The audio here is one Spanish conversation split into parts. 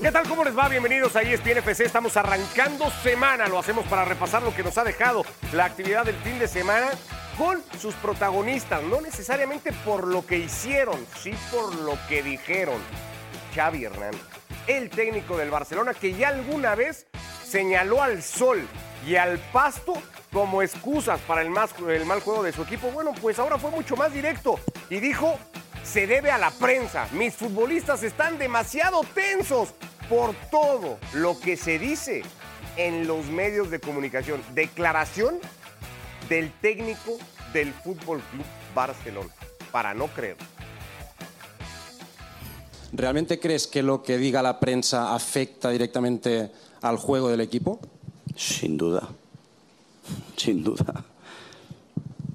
¿Qué tal? ¿Cómo les va? Bienvenidos a ESPN FC. Estamos arrancando semana. Lo hacemos para repasar lo que nos ha dejado la actividad del fin de semana con sus protagonistas. No necesariamente por lo que hicieron, sí por lo que dijeron. Xavi Hernández, el técnico del Barcelona que ya alguna vez señaló al sol y al pasto como excusas para el, mal juego de su equipo. Bueno, pues ahora fue mucho más directo y dijo, se debe a la prensa. Mis futbolistas están demasiado tensos por todo lo que se dice en los medios de comunicación. Declaración del técnico del Fútbol Club Barcelona. Para no creer. ¿Realmente crees que lo que diga la prensa afecta directamente al juego del equipo? Sin duda. Sin duda.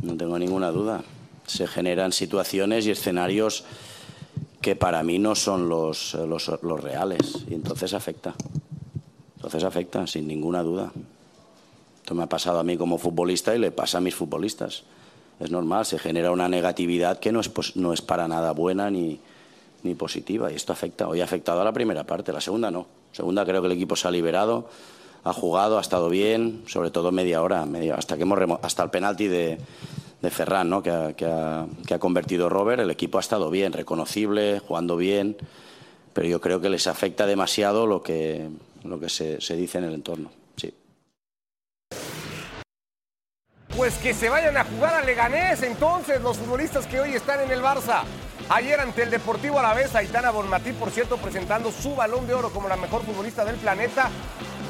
No tengo ninguna duda. Se generan situaciones y escenarios que para mí no son los, los, reales. Y entonces afecta. Entonces afecta, sin ninguna duda. Esto me ha pasado a mí como futbolista y le pasa a mis futbolistas. Es normal, se genera una negatividad que no es, pos- no es para nada buena ni, ni positiva. Y esto afecta. Hoy ha afectado a la primera parte, la segunda no. Segunda creo que el equipo se ha liberado, ha jugado, ha estado bien, sobre todo media hora, media, hasta, que hemos hasta el penalti de, de Ferran, ¿no? que, ha, que ha- convertido Robert. El equipo ha estado bien, reconocible, jugando bien, pero yo creo que les afecta demasiado lo que, lo que se, se dice en el entorno. Sí. Pues que se vayan a jugar a Leganés entonces los futbolistas que hoy están en el Barça. Ayer ante el Deportivo Alavés, Aitana Bonmatí, por cierto, presentando su balón de oro como la mejor futbolista del planeta.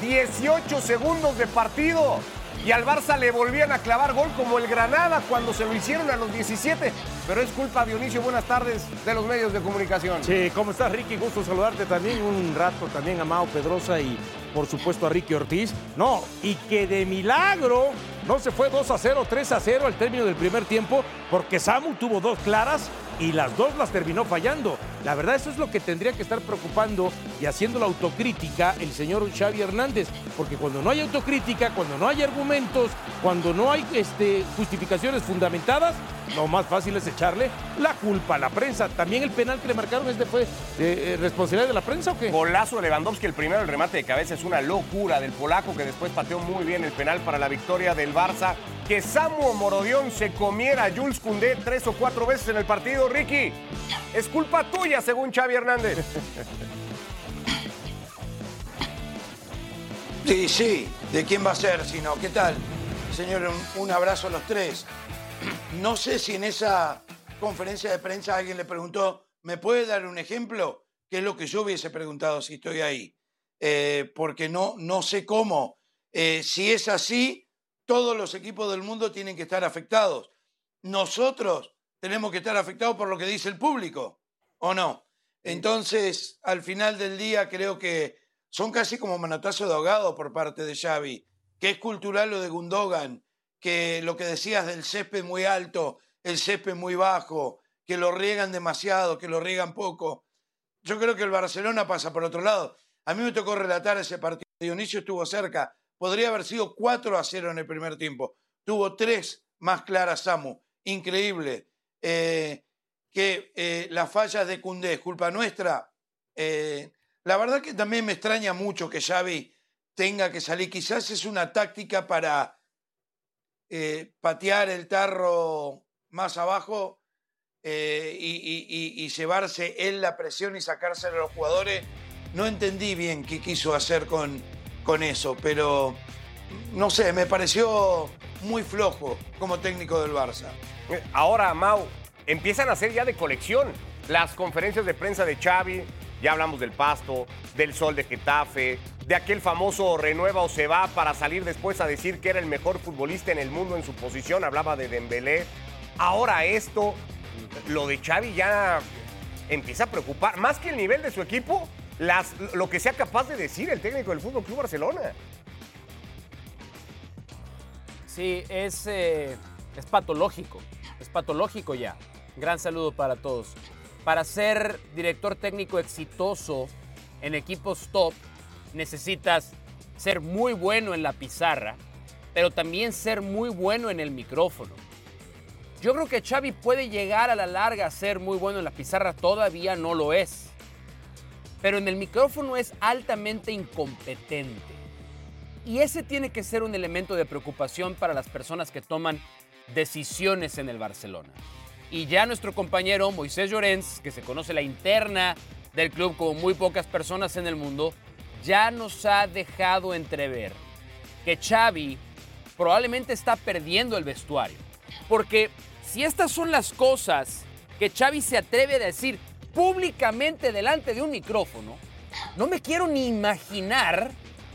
18 segundos de partido. Y al Barça le volvían a clavar gol como el Granada cuando se lo hicieron a los 17. Pero es culpa, Dionisio, buenas tardes, de los medios de comunicación. Sí, ¿cómo estás, Ricky? Gusto saludarte también un rato también a Mao Pedrosa y por supuesto a Ricky Ortiz. No, y que de milagro no se fue 2 a 0, 3 a 0 al término del primer tiempo, porque Samu tuvo dos claras y las dos las terminó fallando. La verdad, eso es lo que tendría que estar preocupando y haciendo la autocrítica el señor Xavi Hernández, porque cuando no hay autocrítica, cuando no hay argumentos, cuando no hay este, justificaciones fundamentadas, lo más fácil es echarle la culpa a la prensa. También el penal que le marcaron este fue eh, responsabilidad de la prensa o qué? Golazo de Lewandowski, el primero, el remate de cabeza es una locura del polaco que después pateó muy bien el penal para la victoria del Barça. Que Samu Morodión se comiera a Jules Koundé tres o cuatro veces en el partido, Ricky. Es culpa tuya, según Xavi Hernández. Sí, sí, ¿de quién va a ser? Si ¿qué tal? Señor, un, abrazo a los tres. No sé si en esa conferencia de prensa alguien le preguntó, ¿me puede dar un ejemplo? Que es lo que yo hubiese preguntado si estoy ahí. Eh, porque no, no sé cómo. Eh, si es así, todos los equipos del mundo tienen que estar afectados. Nosotros tenemos que estar afectados por lo que dice el público, ¿o no? Entonces, al final del día, creo que son casi como manotazos de ahogado por parte de Xavi, que es cultural lo de Gundogan, que lo que decías del césped muy alto, el césped muy bajo, que lo riegan demasiado, que lo riegan poco. Yo creo que el Barcelona pasa por otro lado. A mí me tocó relatar ese partido. Dionisio estuvo cerca. Podría haber sido 4 a 0 en el primer tiempo. Tuvo tres más claras Samu. Increíble. Eh, que eh, las fallas de Cundé es culpa nuestra. Eh, la verdad que también me extraña mucho que Xavi tenga que salir. Quizás es una táctica para patear el tarro más abajo y llevarse él la presión y sacársela a los jugadores. No entendí bien qué quiso hacer con, con eso, pero no sé, me pareció muy flojo como técnico del Barça. Ahora, Mau, empiezan a ser ya de colección las conferencias de prensa de Xavi. Ya hablamos del Pasto, del Sol de Getafe, de aquel famoso renueva o se va para salir después a decir que era el mejor futbolista en el mundo en su posición. Hablaba de Dembélé. Ahora esto, lo de Xavi ya empieza a preocupar. Más que el nivel de su equipo, lo que sea capaz de decir el técnico del Fútbol Club Barcelona. Sí, es, eh, es patológico. Es patológico ya. Gran saludo para todos. Para ser director técnico exitoso en equipos top, necesitas ser muy bueno en la pizarra, pero también ser muy bueno en el micrófono. Yo creo que Xavi puede llegar a la larga a ser muy bueno en la pizarra, todavía no lo es. Pero en el micrófono es altamente incompetente. Y ese tiene que ser un elemento de preocupación para las personas que toman decisiones en el Barcelona. Y ya nuestro compañero Moisés Llorens, que se conoce la interna del club como muy pocas personas en el mundo, ya nos ha dejado entrever que Xavi probablemente está perdiendo el vestuario. Porque si estas son las cosas que Xavi se atreve a decir públicamente delante de un micrófono, no me quiero ni imaginar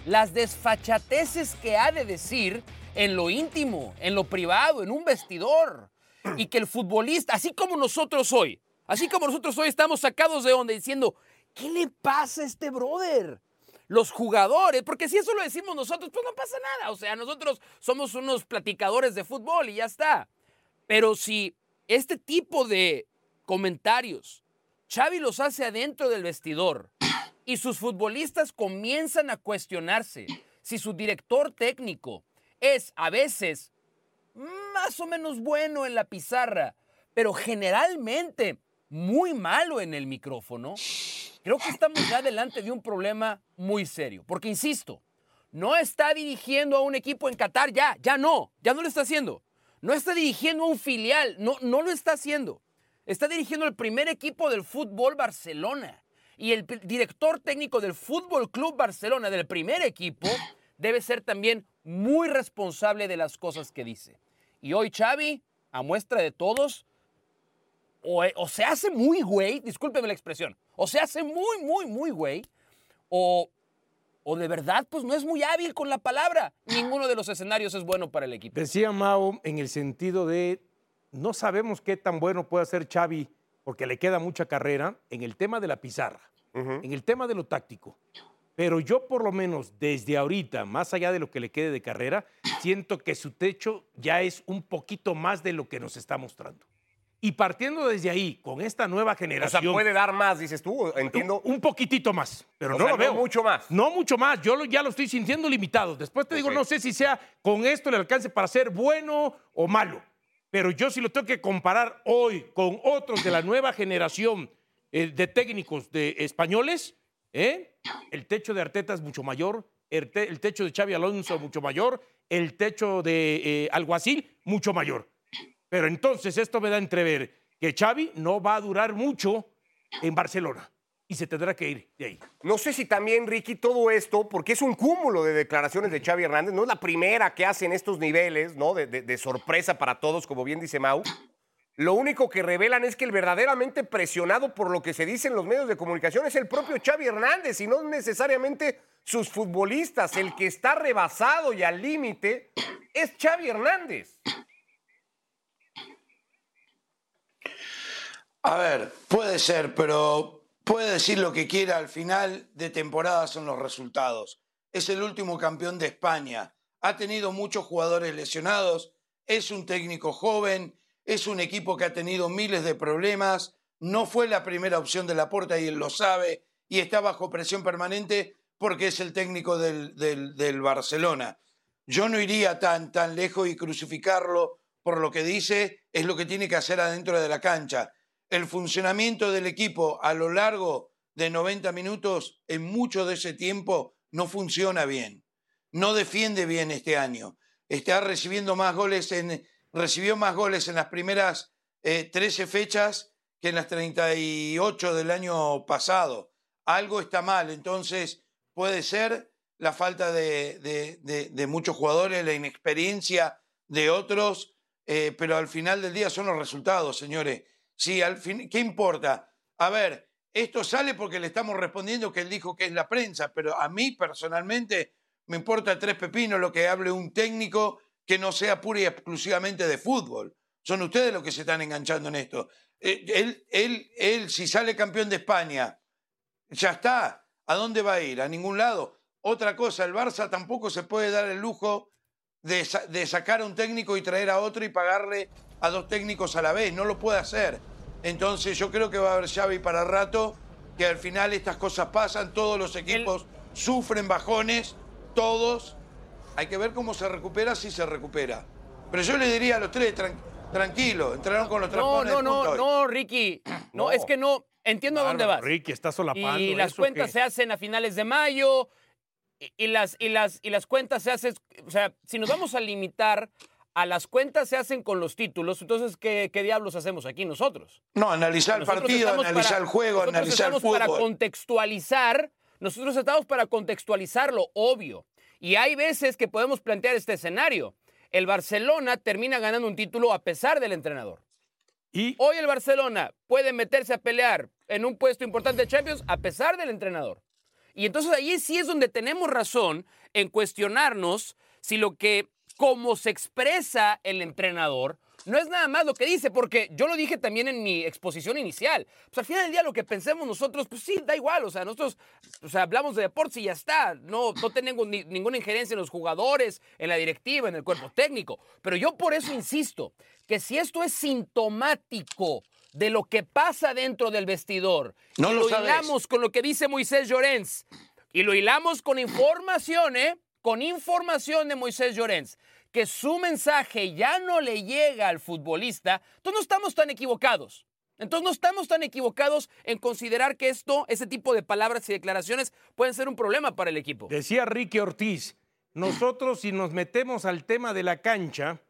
las desfachateces que ha de decir en lo íntimo, en lo privado, en un vestidor. Y que el futbolista, así como nosotros hoy, así como nosotros hoy estamos sacados de onda diciendo, ¿qué le pasa a este brother? Los jugadores, porque si eso lo decimos nosotros, pues no pasa nada. O sea, nosotros somos unos platicadores de fútbol y ya está. Pero si este tipo de comentarios Xavi los hace adentro del vestidor y sus futbolistas comienzan a cuestionarse si su director técnico es a veces más o menos bueno en la pizarra, pero generalmente muy malo en el micrófono, creo que estamos ya delante de un problema muy serio. Porque, insisto, no está dirigiendo a un equipo en Qatar, ya, ya no, ya no lo está haciendo. No está dirigiendo a un filial, no, no lo está haciendo. Está dirigiendo el primer equipo del fútbol Barcelona. Y el director técnico del Fútbol Club Barcelona, del primer equipo, debe ser también muy responsable de las cosas que dice. Y hoy Xavi, a muestra de todos, o, o se hace muy güey, discúlpeme la expresión, o se hace muy, muy, muy güey, o, o de verdad, pues no es muy hábil con la palabra. Ninguno de los escenarios es bueno para el equipo. Decía Mao en el sentido de no sabemos qué tan bueno puede ser Xavi porque le queda mucha carrera en el tema de la pizarra, en el tema de lo táctico. Pero yo por lo menos desde ahorita, más allá de lo que le quede de carrera, siento que su techo ya es un poquito más de lo que nos está mostrando. Y partiendo desde ahí, con esta nueva O generación... sea, puede dar más, dices tú, entiendo. Un poquitito más, pero O no sea, lo no veo. mucho más. No mucho más. Yo lo- ya lo estoy sintiendo limitado. Después te digo, no sé si sea con esto le alcance para ser bueno o malo. Pero yo sí lo tengo que comparar hoy con otros de la nueva generación eh, de técnicos de españoles. ¿eh? El techo de Arteta es mucho mayor. El, te- el techo de Xavi Alonso mucho mayor. El techo de eh, Alguacil mucho mayor. Pero entonces esto me da entrever que Xavi no va a durar mucho en Barcelona y se tendrá que ir de ahí. No sé si también, Ricky, todo esto, porque es un cúmulo de declaraciones de Xavi Hernández, no es la primera que hace en estos niveles, ¿no? De, de- de sorpresa para todos, como bien dice Mau. Lo único que revelan es que el verdaderamente presionado por lo que se dice en los medios de comunicación es el propio Xavi Hernández y no necesariamente sus futbolistas. El que está rebasado y al límite es Xavi Hernández. A ver, puede ser, pero puede decir lo que quiera. Al final de temporada son los resultados. Es el último campeón de España. Ha tenido muchos jugadores lesionados. Es un técnico joven. Es un equipo que ha tenido miles de problemas. No fue la primera opción de la puerta y él lo sabe. Y está bajo presión permanente porque es el técnico del, del- del Barcelona. Yo no iría tan, tan lejos y crucificarlo por lo que dice, es lo que tiene que hacer adentro de la cancha el funcionamiento del equipo a lo largo de 90 minutos, en mucho de ese tiempo, no funciona bien. No defiende bien este año. Está recibiendo más goles en, recibió más goles en las primeras eh, 13 fechas que en las 38 del año pasado. Algo está mal, entonces puede ser la falta de, muchos jugadores, la inexperiencia de otros, eh, pero al final del día son los resultados, señores. Sí, al fin, ¿qué importa? A ver, esto sale porque le estamos respondiendo que él dijo que es la prensa, pero a mí personalmente me importa tres pepinos lo que hable un técnico que no sea pura y exclusivamente de fútbol. Son ustedes los que se están enganchando en esto. Eh, Él, él, él, si sale campeón de España, ya está. ¿A dónde va a ir? A ningún lado. Otra cosa, el Barça tampoco se puede dar el lujo de, sa- de sacar a un técnico y traer a otro y pagarle a dos técnicos a la vez. No lo puede hacer. Entonces yo creo que va a haber Xavi para rato, que al final estas cosas pasan, todos los equipos sufren bajones, todos. Hay que ver cómo se recupera, si se recupera. Pero yo le diría a los tres, tran- tranquilo, entraron con los No, trampones no, no, hoy. no, Ricky. No, No. es que no. entiendo a dónde vas. Ricky, está solapando. Y las ¿eso cuentas se hacen a finales de mayo y, y las, y, las, y las cuentas se hacen, o sea, si nos vamos a limitar a las cuentas se hacen con los títulos, entonces, ¿qué, qué diablos hacemos aquí nosotros? No, analizar el partido, analizar para- el juego, analizar el estamos fútbol. para contextualizar, nosotros estamos para contextualizar lo obvio. Y hay veces que podemos plantear este escenario. El Barcelona termina ganando un título a pesar del entrenador. Y Hoy el Barcelona puede meterse a pelear en un puesto importante de Champions a pesar del entrenador. Y entonces ahí sí es donde tenemos razón en cuestionarnos si lo que, como se expresa el entrenador, no es nada más lo que dice, porque yo lo dije también en mi exposición inicial. Pues al final del día lo que pensemos nosotros, pues sí, da igual, o sea, nosotros o sea, hablamos de deportes y ya está, no, no tenemos ni- ninguna injerencia en los jugadores, en la directiva, en el cuerpo técnico. Pero yo por eso insisto, que si esto es sintomático de lo que pasa dentro del vestidor, No y lo lo hilamos con lo que dice Moisés Llorens, y lo hilamos con información, ¿eh? Con información de Moisés Llorens, que su mensaje ya no le llega al futbolista, entonces no estamos tan equivocados. Entonces no estamos tan equivocados en considerar que esto, ese tipo de palabras y declaraciones pueden ser un problema para el equipo. decía Ricky Ortiz, nosotros si nos metemos al tema de la cancha,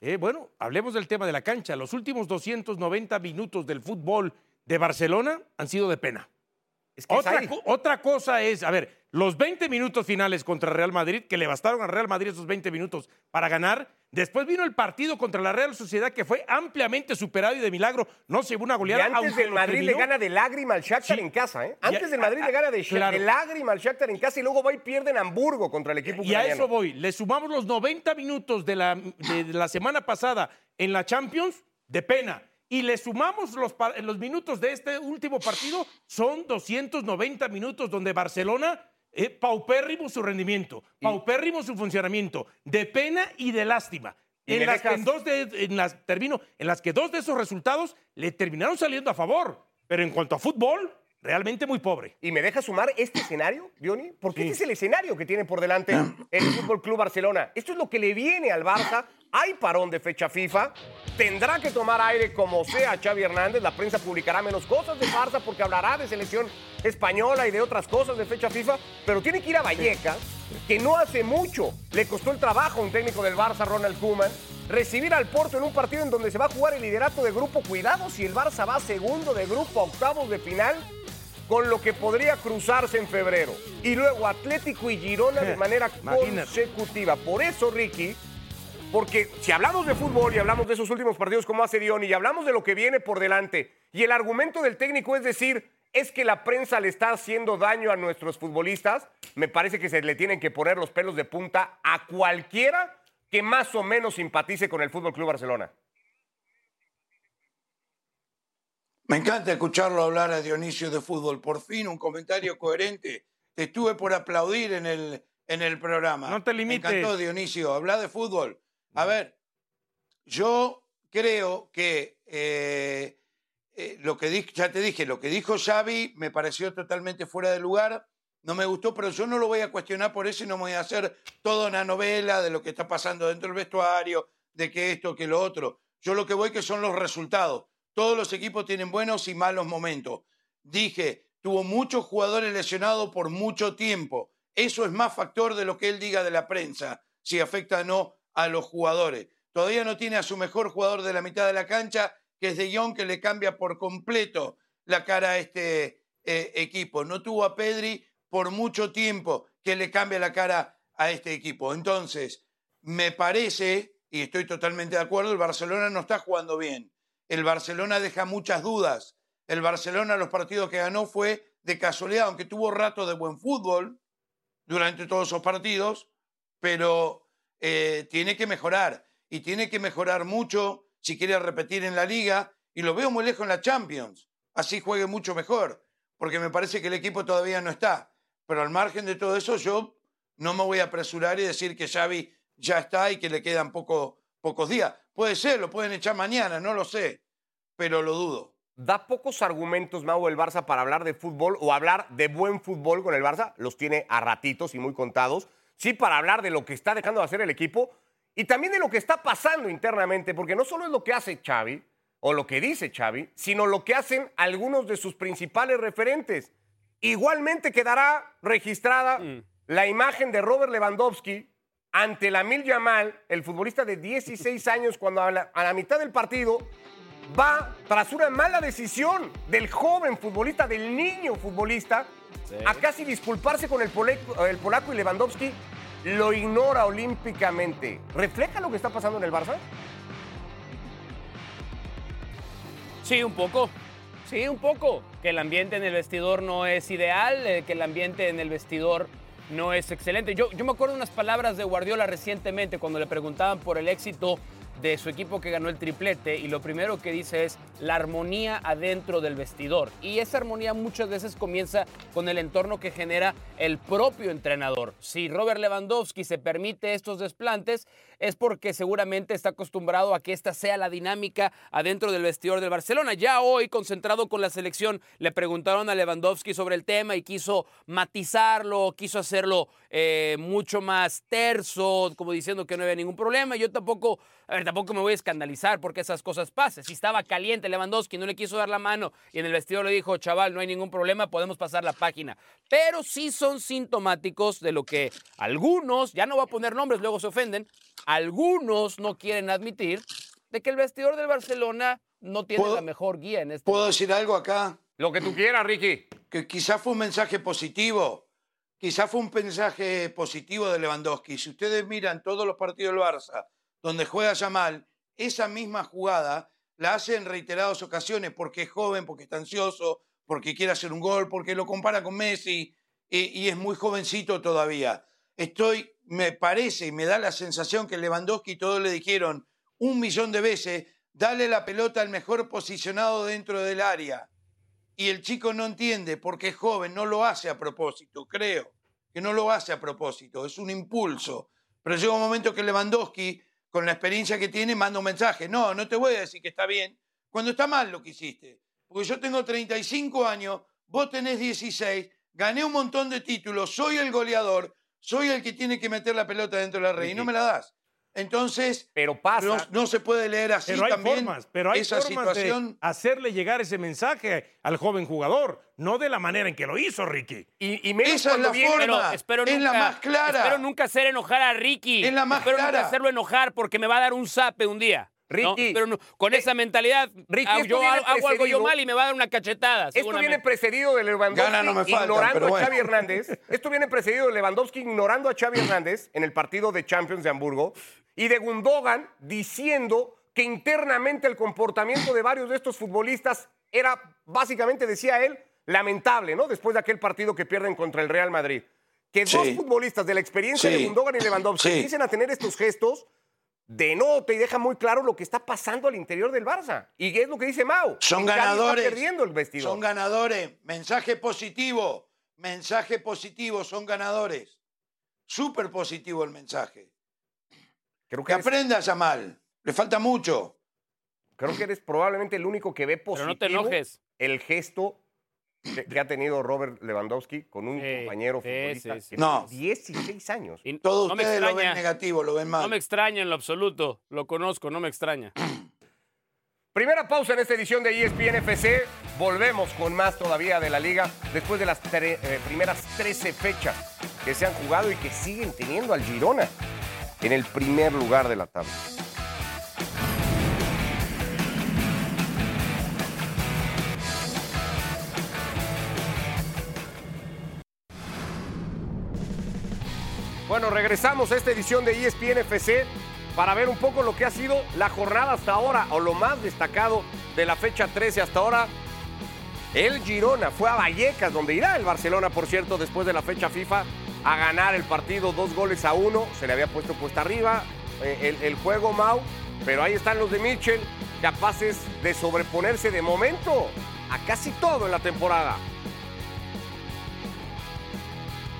eh, bueno, hablemos del tema de la cancha. Los últimos 290 minutos del fútbol de Barcelona han sido de pena. Es que es Otra, co- otra cosa es, a ver, los 20 minutos finales contra Real Madrid, que le bastaron a Real Madrid esos 20 minutos para ganar. Después vino el partido contra la Real Sociedad, que fue ampliamente superado y de milagro no se llevó una Y goleada. antes aunque del Madrid le gana de lágrima al Shakhtar Sí. en casa, ¿eh? Y Antes del Madrid le gana de, claro. de lágrima al Shakhtar en casa y luego va y pierde en Hamburgo contra el equipo Y a ucraniano. eso voy. Le sumamos los 90 minutos de la, de la semana pasada en la Champions de pena. Y le sumamos los, los minutos de este último partido. Son 290 minutos donde Barcelona, eh, paupérrimo su rendimiento, paupérrimo su funcionamiento, de pena y de lástima. Y En las, que dejas- en dos de, en las, termino, en las que dos de esos resultados le terminaron saliendo a favor. Pero en cuanto a fútbol, realmente muy pobre. ¿Y me deja sumar este escenario, Diony? Porque Sí. este es el escenario que tiene por delante el Fútbol Club Barcelona. Esto es lo que le viene al Barça. Hay parón de fecha FIFA. Tendrá que tomar aire como sea Xavi Hernández. La prensa publicará menos cosas de Barça porque hablará de selección española y de otras cosas de fecha FIFA. Pero tiene que ir a Vallecas, que no hace mucho le costó el trabajo a un técnico del Barça, Ronald Koeman. Recibir al Porto en un partido en donde se va a jugar el liderato de grupo. Cuidado si el Barça va segundo de grupo a octavos de final con lo que podría cruzarse en febrero. Y luego Atlético y Girona de manera consecutiva. Por eso, Ricky, porque si hablamos de fútbol y hablamos de esos últimos partidos como hace Diony y hablamos de lo que viene por delante, y el argumento del técnico es decir, es que la prensa le está haciendo daño a nuestros futbolistas, me parece que se le tienen que poner los pelos de punta a cualquiera que más o menos simpatice con el Fútbol Club Barcelona. Me encanta escucharlo hablar a Dionisio de fútbol. Por fin, un comentario coherente. Te estuve por aplaudir en el, en el programa. No te limites. Me encantó, Dionisio. Habla de fútbol. A ver, yo creo que eh, eh, lo que ya te dije, lo que dijo Xavi me pareció totalmente fuera de lugar. No me gustó, pero yo no lo voy a cuestionar por eso y no me voy a hacer toda una novela de lo que está pasando dentro del vestuario, de que esto, que lo otro. Yo lo que voy que son los resultados. Todos los equipos tienen buenos y malos momentos. Dije, tuvo muchos jugadores lesionados por mucho tiempo. Eso es más factor de lo que él diga de la prensa, si afecta o no a los jugadores. Todavía no tiene a su mejor jugador de la mitad de la cancha, que es De Jong, que le cambia por completo la cara a este eh, equipo. No tuvo a Pedri por mucho tiempo, que le cambia la cara a este equipo. Entonces, me parece, y estoy totalmente de acuerdo, el Barcelona no está jugando bien. El Barcelona deja muchas dudas. El Barcelona, los partidos que ganó fue de casualidad, aunque tuvo rato de buen fútbol durante todos esos partidos, pero eh, tiene que mejorar. Y tiene que mejorar mucho si quiere repetir en la liga. Y lo veo muy lejos en la Champions. Así juegue mucho mejor. Porque me parece que el equipo todavía no está. Pero al margen de todo eso, yo no me voy a apresurar y decir que Xavi ya está y que le quedan poco, pocos días. Puede ser, lo pueden echar mañana, no lo sé. Pero lo dudo. da pocos argumentos, Mau, el Barça para hablar de fútbol o hablar de buen fútbol con el Barça. Los tiene a ratitos y muy contados. Sí, para hablar de lo que está dejando de hacer el equipo y también de lo que está pasando internamente, porque no solo es lo que hace Xavi, o lo que dice Xavi, sino lo que hacen algunos de sus principales referentes. Igualmente quedará registrada Mm. la imagen de Robert Lewandowski ante la Mil Yamal, el futbolista de 16 años, cuando a la, a la mitad del partido va tras una mala decisión del joven futbolista, del niño futbolista, a casi disculparse con el polaco, el polaco y Lewandowski lo ignora olímpicamente. ¿Refleja lo que está pasando en el Barça? Sí, un poco. Sí, un poco. Que el ambiente en el vestidor no es ideal, eh, que el ambiente en el vestidor no es excelente. Yo, yo me acuerdo unas palabras de Guardiola recientemente cuando le preguntaban por el éxito de su equipo que ganó el triplete y lo primero que dice es la armonía adentro del vestidor. Y esa armonía muchas veces comienza con el entorno que genera el propio entrenador. Si Robert Lewandowski se permite estos desplantes es porque seguramente está acostumbrado a que esta sea la dinámica adentro del vestidor del Barcelona. Ya hoy, concentrado con la selección, le preguntaron a Lewandowski sobre el tema y quiso matizarlo, quiso hacerlo eh, mucho más terso, como diciendo que no había ningún problema. Yo tampoco, a ver, tampoco me voy a escandalizar porque esas cosas pasen. Si estaba caliente Lewandowski, no le quiso dar la mano y en el vestidor le dijo, chaval, no hay ningún problema, podemos pasar la página. Pero sí son sintomáticos de lo que algunos, ya no voy a poner nombres, luego se ofenden, algunos no quieren admitir de que el vestidor del Barcelona no tiene ¿Puedo- la mejor guía en este ¿Puedo decir algo acá? Lo que tú quieras, Ricky. Que quizás fue un mensaje positivo. Quizás fue un mensaje positivo de Lewandowski. Si ustedes miran todos los partidos del Barça donde juega Yamal, esa misma jugada la hace en reiteradas ocasiones porque es joven, porque está ansioso, porque quiere hacer un gol, porque lo compara con Messi y, y es muy jovencito todavía. Estoy, me parece y me da la sensación que Lewandowski todos le dijeron un millón de veces, dale la pelota al mejor posicionado dentro del área y el chico no entiende porque es joven, no lo hace a propósito, creo que no lo hace a propósito, es un impulso. Pero llega un momento que Lewandowski, con la experiencia que tiene, manda un mensaje. No, no te voy a decir que está bien, cuando está mal lo que hiciste. Porque yo tengo 35 años, vos tenés 16, gané un montón de títulos, soy el goleador, soy el que tiene que meter la pelota dentro de la red y no me la das. Entonces, Pero pasa. no, no se puede leer así Pero hay también formas, pero hay esa formas situación. de hacerle llegar ese mensaje al joven jugador, no de la manera en que lo hizo Ricky. Y, y menos Esa es la viene- forma. Pero espero Es nunca, la más clara. Espero nunca hacer enojar a Ricky. Es la más espero nunca hacerlo enojar porque me va a dar un zape un día. ¿No? Ricky, Pero no- con eh, esa mentalidad, Ricky, ah, yo hago, hago algo yo mal y me va a dar una cachetada. Esto viene precedido de Lewandowski Gana no me faltan, ignorando a. Xavi Hernández. Esto viene precedido de Lewandowski ignorando a Xavi Hernández en el partido de Champions de Hamburgo y de Gundogan diciendo que internamente el comportamiento de varios de estos futbolistas era básicamente, decía él, lamentable, ¿no? Después de aquel partido que pierden contra el Real Madrid. Que dos futbolistas de la experiencia Sí. de Gundogan y Lewandowski Sí. empiecen a tener estos gestos denota y deja muy claro lo que está pasando al interior del Barça. Y es lo que dice Mau. Son ganadores. Está perdiendo el vestidor. Son ganadores. Mensaje positivo. Mensaje positivo. Son ganadores. Súper positivo el mensaje. Creo Que que, eres, aprenda Yamal. Le falta mucho. creo que eres probablemente el único que ve Pero positivo no te enojes. el gesto que, que ha tenido Robert Lewandowski con un Sí, compañero sí, futbolista sí, sí. que No. tiene 16 años. Y Todos no me ustedes lo ven extraña. negativo, lo ven mal. No me extraña en lo absoluto. Lo conozco, no me extraña. Primera pausa en esta edición de ESPN FC. Volvemos con más todavía de la liga después de las tre- eh, primeras 13 fechas que se han jugado y que siguen teniendo al Girona en el primer lugar de la tabla. Bueno, regresamos a esta edición de ESPN FC para ver un poco lo que ha sido la jornada hasta ahora o lo más destacado de la fecha 13 hasta ahora. El Girona fue a Vallecas, donde irá el Barcelona, por cierto, después de la fecha FIFA, a ganar el partido dos goles a uno. Se le había puesto puesta arriba eh, el, el juego Mau, pero ahí están los de Mitchell, capaces de sobreponerse de momento a casi todo en la temporada.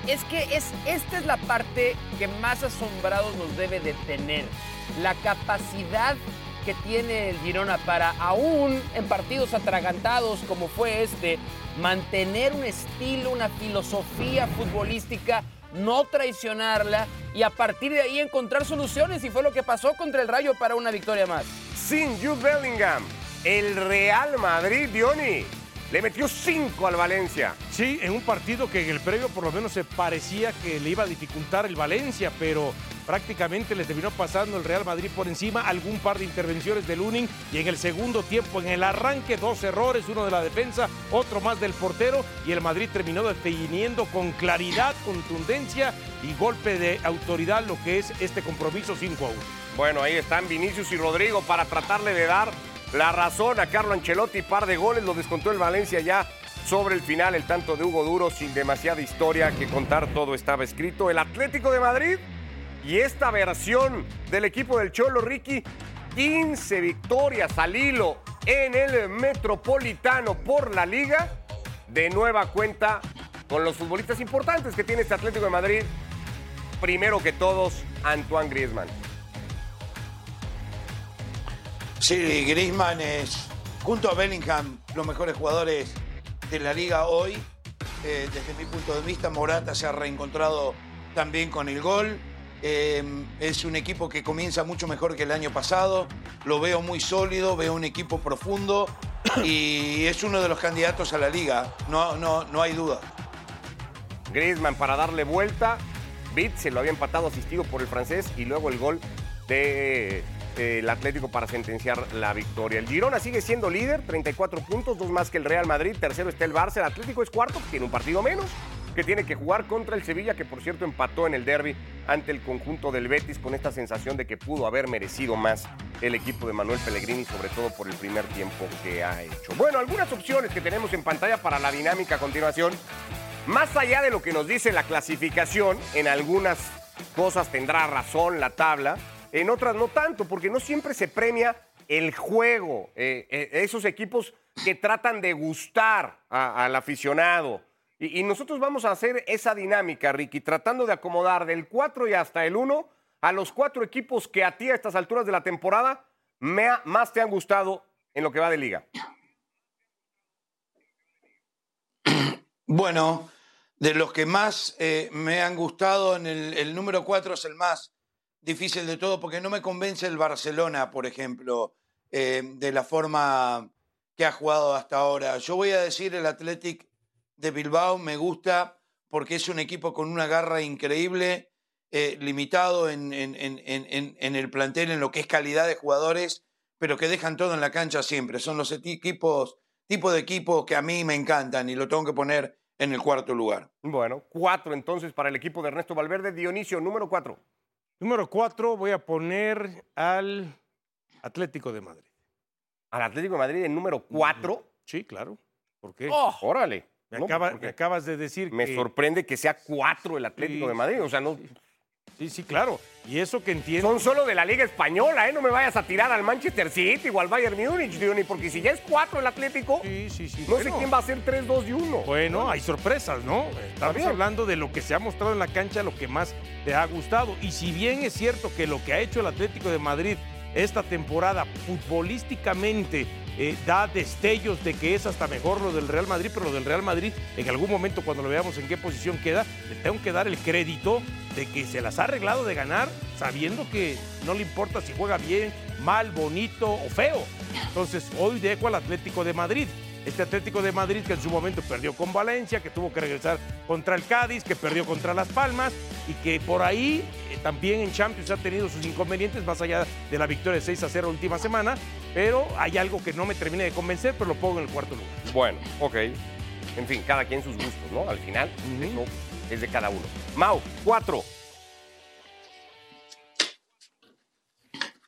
Es que es, esta es la parte que más asombrados nos debe de tener. La capacidad que tiene el Girona para, aún en partidos atragantados como fue este, mantener un estilo, una filosofía futbolística, no traicionarla y a partir de ahí encontrar soluciones. Y fue lo que pasó contra el Rayo para una victoria más. Sin Jude Bellingham, El Real Madrid, Dioni, le metió cinco al Valencia. Sí, en un partido que en el previo por lo menos se parecía que le iba a dificultar el Valencia, pero prácticamente le terminó pasando el Real Madrid por encima, algún par de intervenciones de Lunin y en el segundo tiempo, en el arranque, dos errores, uno de la defensa, otro más del portero y el Madrid terminó definiendo con claridad, contundencia y golpe de autoridad lo que es este compromiso 5 a 1. Bueno, ahí están Vinicius y Rodrigo para tratarle de dar la razón a Carlo Ancelotti. Par de goles lo descontó el Valencia ya sobre el final. El tanto de Hugo Duro sin demasiada historia que contar. Todo estaba escrito. El Atlético de Madrid y esta versión del equipo del Cholo Ricky. 15 victorias al hilo en el Metropolitano por la Liga. De nueva cuenta con los futbolistas importantes que tiene este Atlético de Madrid. Primero que todos, Antoine Griezmann. Sí, Griezmann es, junto a Bellingham, los mejores jugadores de la liga hoy. Eh, desde mi punto de vista, Morata se ha reencontrado también con el gol. Eh, es un equipo que comienza mucho mejor que el año pasado. Lo veo muy sólido, veo un equipo profundo y es uno de los candidatos a la liga. No, no, no hay duda. Griezmann para darle vuelta. Bit se lo había empatado asistido por el francés y luego el gol de el Atlético para sentenciar la victoria. El Girona sigue siendo líder, 34 puntos, dos más que el Real Madrid. Tercero está el Barça. El Atlético es cuarto, tiene un partido menos, que tiene que jugar contra el Sevilla, que por cierto empató en el derby ante el conjunto del Betis con esta sensación de que pudo haber merecido más el equipo de Manuel Pellegrini, sobre todo por el primer tiempo que ha hecho. Bueno, algunas opciones que tenemos en pantalla para la dinámica a continuación. Más allá de lo que nos dice la clasificación, en algunas cosas tendrá razón la tabla en otras no tanto, porque no siempre se premia el juego, eh, eh, esos equipos que tratan de gustar al aficionado. Y, nosotros vamos a hacer esa dinámica, Ricky, tratando de acomodar del 4 y hasta el 1 a los cuatro equipos que a ti a estas alturas de la temporada más te han gustado en lo que va de liga. Bueno, de los que más eh, me han gustado, en el, el número 4 es el más difícil de todo, porque no me convence el Barcelona, por ejemplo, eh, de la forma que ha jugado hasta ahora. Yo voy a decir el Athletic de Bilbao me gusta porque es un equipo con una garra increíble, eh, limitado en, en- en- en- el plantel, en lo que es calidad de jugadores, pero que dejan todo en la cancha siempre. Son los equipos, tipo de equipos que a mí me encantan y lo tengo que poner en el cuarto lugar. Bueno, cuatro entonces para el equipo de Ernesto Valverde. Dionisio, número cuatro. Número cuatro, voy a poner al Atlético de Madrid. Al Atlético de Madrid en número cuatro. Sí, claro. ¿Por qué? Oh, órale. me, No, acaba- porque me acabas de decir me que... sorprende que sea cuatro el Atlético Sí, de Madrid. O sea, no, Sí, sí, claro. Y eso que entiendo... son solo de la Liga Española, ¿eh? No me vayas a tirar al Manchester City o al Bayern Múnich, Diony, porque si ya es cuatro el Atlético, Sí, sí, sí. no sé quién va a ser 3, 2 y 1. Bueno, hay sorpresas, ¿no? Estamos bien. hablando de lo que se ha mostrado en la cancha, lo que más te ha gustado. Y si bien es cierto que lo que ha hecho el Atlético de Madrid esta temporada futbolísticamente eh, da destellos de que es hasta mejor lo del Real Madrid, pero lo del Real Madrid, en algún momento cuando lo veamos en qué posición queda, le tengo que dar el crédito de que se las ha arreglado de ganar sabiendo que no le importa si juega bien, mal, bonito o feo. Entonces, hoy dejo al Atlético de Madrid. Este Atlético de Madrid que en su momento perdió con Valencia, que tuvo que regresar contra el Cádiz, que perdió contra Las Palmas y que por ahí eh, también en Champions ha tenido sus inconvenientes, más allá de la victoria de 6 a 0 última semana. Pero hay algo que no me termina de convencer, pero lo pongo en el cuarto lugar. Bueno, ok. En fin, cada quien sus gustos, ¿no? Al final, eso es de cada uno. Mau, cuatro.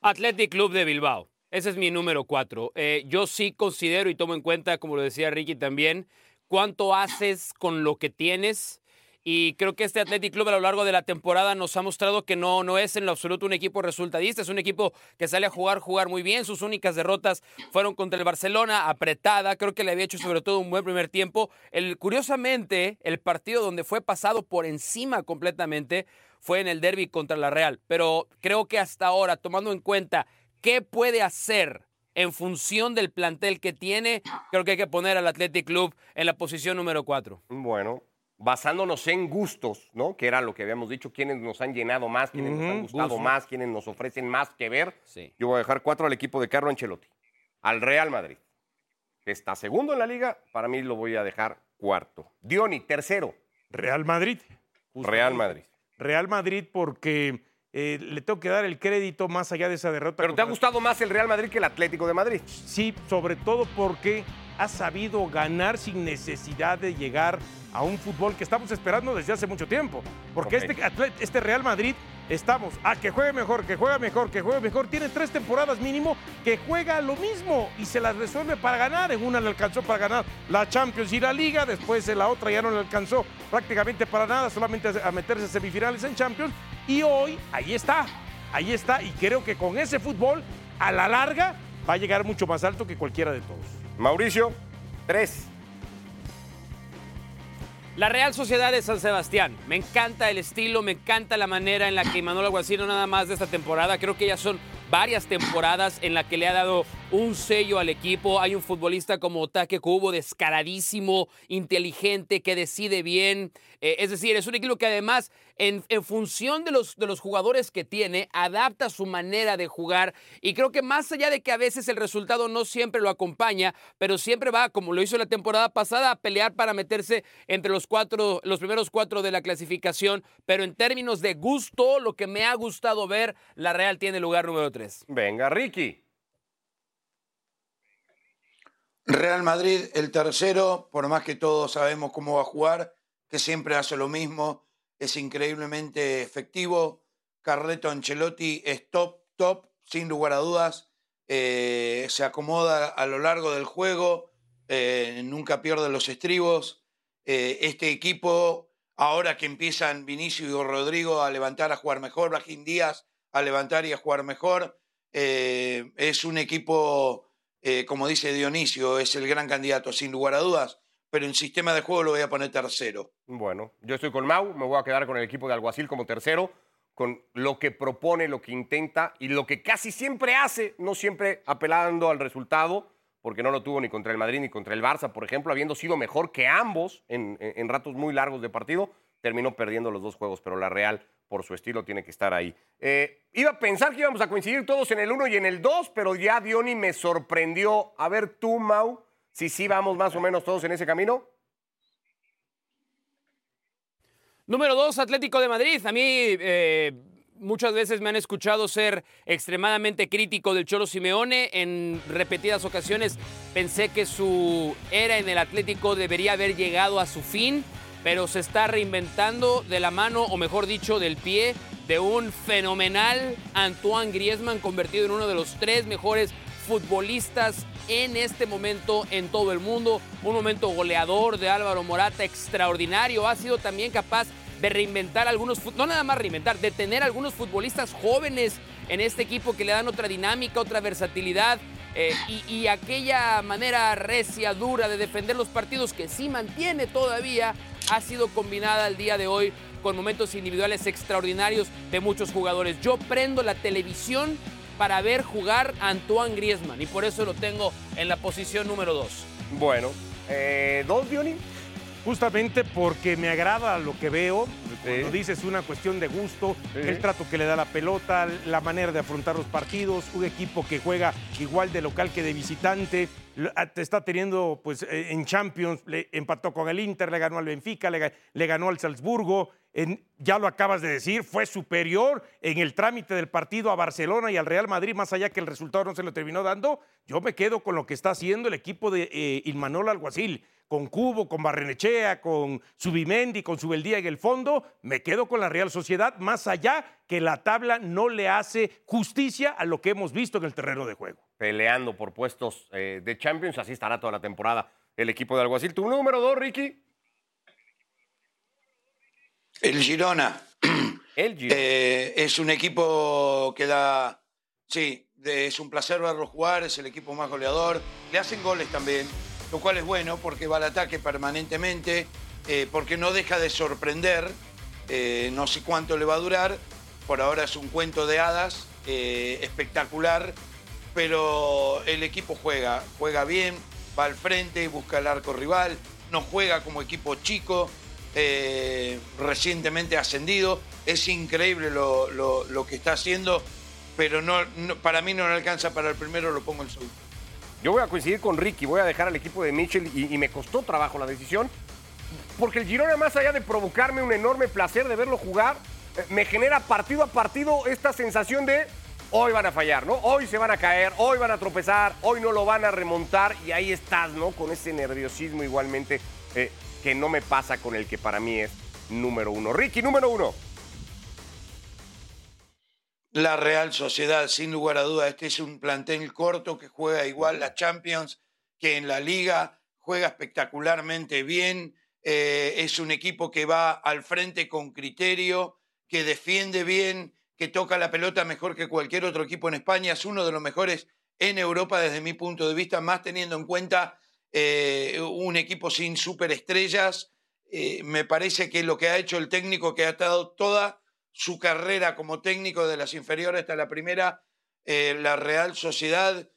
Athletic Club de Bilbao. Ese es mi número cuatro. Eh, yo sí considero y tomo en cuenta, como lo decía Ricky también, cuánto haces con lo que tienes. Y creo que este Athletic Club a lo largo de la temporada nos ha mostrado que no, no es en lo absoluto un equipo resultadista, es un equipo que sale a jugar, jugar muy bien. Sus únicas derrotas fueron contra el Barcelona, apretada. Creo que le había hecho sobre todo un buen primer tiempo. Curiosamente, el partido donde fue pasado por encima completamente fue en el derby contra la Real. Pero creo que hasta ahora, tomando en cuenta qué puede hacer en función del plantel que tiene, creo que hay que poner al Athletic Club en la posición número 4. Bueno, basándonos en gustos, ¿no? Que era lo que habíamos dicho, quienes nos han llenado más, quienes nos han gustado gusto. más, quienes nos ofrecen más que ver. Sí. Yo voy a dejar cuatro al equipo de Carlo Ancelotti. al Real Madrid, que está segundo en la liga, para mí lo voy a dejar cuarto. Dioni, tercero. Real Madrid. Real Madrid. Real Madrid porque eh, le tengo que dar el crédito más allá de esa derrota. ¿Pero te ha gustado más el Real Madrid que el Atlético de Madrid? Sí, sobre todo porque ha sabido ganar sin necesidad de llegar a un fútbol que estamos esperando desde hace mucho tiempo. Porque este, este Real Madrid estamos a que juegue mejor, que juegue mejor, que juegue mejor. Tiene tres temporadas mínimo que juega lo mismo y se las resuelve para ganar. En una le alcanzó para ganar la Champions y la Liga, después en la otra ya no le alcanzó prácticamente para nada, solamente a meterse a semifinales en Champions. Y hoy ahí está, ahí está. Y creo que con ese fútbol, a la larga, va a llegar mucho más alto que cualquiera de todos. Mauricio, tres. La Real Sociedad de San Sebastián. Me encanta el estilo, me encanta la manera en la que Manuel Alguacil, no nada más de esta temporada, creo que ya son varias temporadas en la que le ha dado un sello al equipo. Hay un futbolista como Otaque Cubo, descaradísimo, inteligente, que decide bien. Eh, es decir, es un equipo que además, en, en función de los, de los jugadores que tiene, adapta su manera de jugar. Y creo que más allá de que a veces el resultado no siempre lo acompaña, pero siempre va, como lo hizo la temporada pasada, a pelear para meterse entre los cuatro, los primeros cuatro de la clasificación. Pero en términos de gusto, lo que me ha gustado ver, la Real tiene lugar número tres. Venga, Ricky. Real Madrid, el tercero, por más que todos sabemos cómo va a jugar, que siempre hace lo mismo, es increíblemente efectivo. Carleto Ancelotti es top, top, sin lugar a dudas. Eh, se acomoda a lo largo del juego, eh, nunca pierde los estribos. Eh, este equipo, ahora que empiezan Vinicio y Rodrigo a levantar, a jugar mejor, Brahim Díaz a levantar y a jugar mejor, es un equipo eh, como dice Dionisio, es el gran candidato, sin lugar a dudas, pero en sistema de juego lo voy a poner tercero. Bueno, yo estoy con Mau, me voy a quedar con el equipo de Alguacil como tercero, con lo que propone, lo que intenta y lo que casi siempre hace, no siempre apelando al resultado, porque no lo tuvo ni contra el Madrid ni contra el Barça, por ejemplo, habiendo sido mejor que ambos en, en- en ratos muy largos de partido, terminó perdiendo los dos juegos, pero la Real, por su estilo, tiene que estar ahí. Eh, iba a pensar que íbamos a coincidir todos en el 1 y en el 2, pero ya Diony me sorprendió. A ver tú, Mau, si sí vamos más o menos todos en ese camino. Número dos, Atlético de Madrid. A mí eh, muchas veces me han escuchado ser extremadamente crítico del Cholo Simeone. En repetidas ocasiones pensé que su era en el Atlético debería haber llegado a su fin, pero se está reinventando de la mano, o mejor dicho, del pie de un fenomenal Antoine Griezmann, convertido en uno de los tres mejores futbolistas en este momento en todo el mundo. Un momento goleador de Álvaro Morata extraordinario. Ha sido también capaz de reinventar algunos, no nada más reinventar, de tener algunos futbolistas jóvenes en este equipo que le dan otra dinámica, otra versatilidad. eh, y, y aquella manera recia, dura de defender los partidos que sí mantiene todavía, ha sido combinada al día de hoy con momentos individuales extraordinarios de muchos jugadores. Yo prendo la televisión para ver jugar a Antoine Griezmann y por eso lo tengo en la posición número 2. Bueno, eh, ¿dos, Diony? Justamente porque me agrada lo que veo. Cuando Sí. dices una cuestión de gusto, Sí. el trato que le da la pelota, la manera de afrontar los partidos, un equipo que juega igual de local que de visitante. Ah, Te está teniendo, pues, eh, en Champions, le empató con el Inter, le ganó al Benfica, le, ga- le ganó al Salzburgo. En- ya lo acabas de decir, fue superior en el trámite del partido a Barcelona y al Real Madrid, más allá que el resultado no se lo terminó dando. Yo me quedo con lo que está haciendo el equipo de eh, Ilmanol Alguacil con Cubo, con Barrenechea, con Subimendi, con Subeldía en el fondo, me quedo con la Real Sociedad, más allá que la tabla no le hace justicia a lo que hemos visto en el terreno de juego. Peleando por puestos eh, de Champions, así estará toda la temporada el equipo de Alguacil. ¿Tu número dos, Ricky? El Girona El eh, es un equipo que da, sí, de- es un placer verlo jugar, es el equipo más goleador. Le hacen goles también, lo cual es bueno porque va al ataque permanentemente, eh, porque no deja de sorprender. eh, no sé cuánto le va a durar, por ahora es un cuento de hadas eh, espectacular, pero el equipo juega, juega bien, va al frente, busca el arco rival, no juega como equipo chico, recientemente ascendido, es increíble lo, que está haciendo, pero no- para mí no le alcanza para el primero, lo pongo en segundo. Yo voy a coincidir con Ricky, voy a dejar al equipo de Mitchell y, me costó trabajo la decisión. Porque el Girona, más allá de provocarme un enorme placer de verlo jugar, eh, me genera partido a partido esta sensación de hoy van a fallar, ¿no? Hoy se van a caer, hoy van a tropezar, hoy no lo van a remontar y ahí estás, ¿no? Con ese nerviosismo igualmente eh, que no me pasa con el que para mí es número uno. Ricky, número uno. La Real Sociedad, sin lugar a duda, este es un plantel corto que juega igual la Champions que en la liga, juega espectacularmente bien, eh, es un equipo que va al frente con criterio, que defiende bien, que toca la pelota mejor que cualquier otro equipo en España, es uno de los mejores en Europa desde mi punto de vista, más teniendo en cuenta eh, un equipo sin superestrellas. Eh, me parece que lo que ha hecho el técnico, que ha estado toda su carrera como técnico de las inferiores hasta la primera, eh, la Real Sociedad,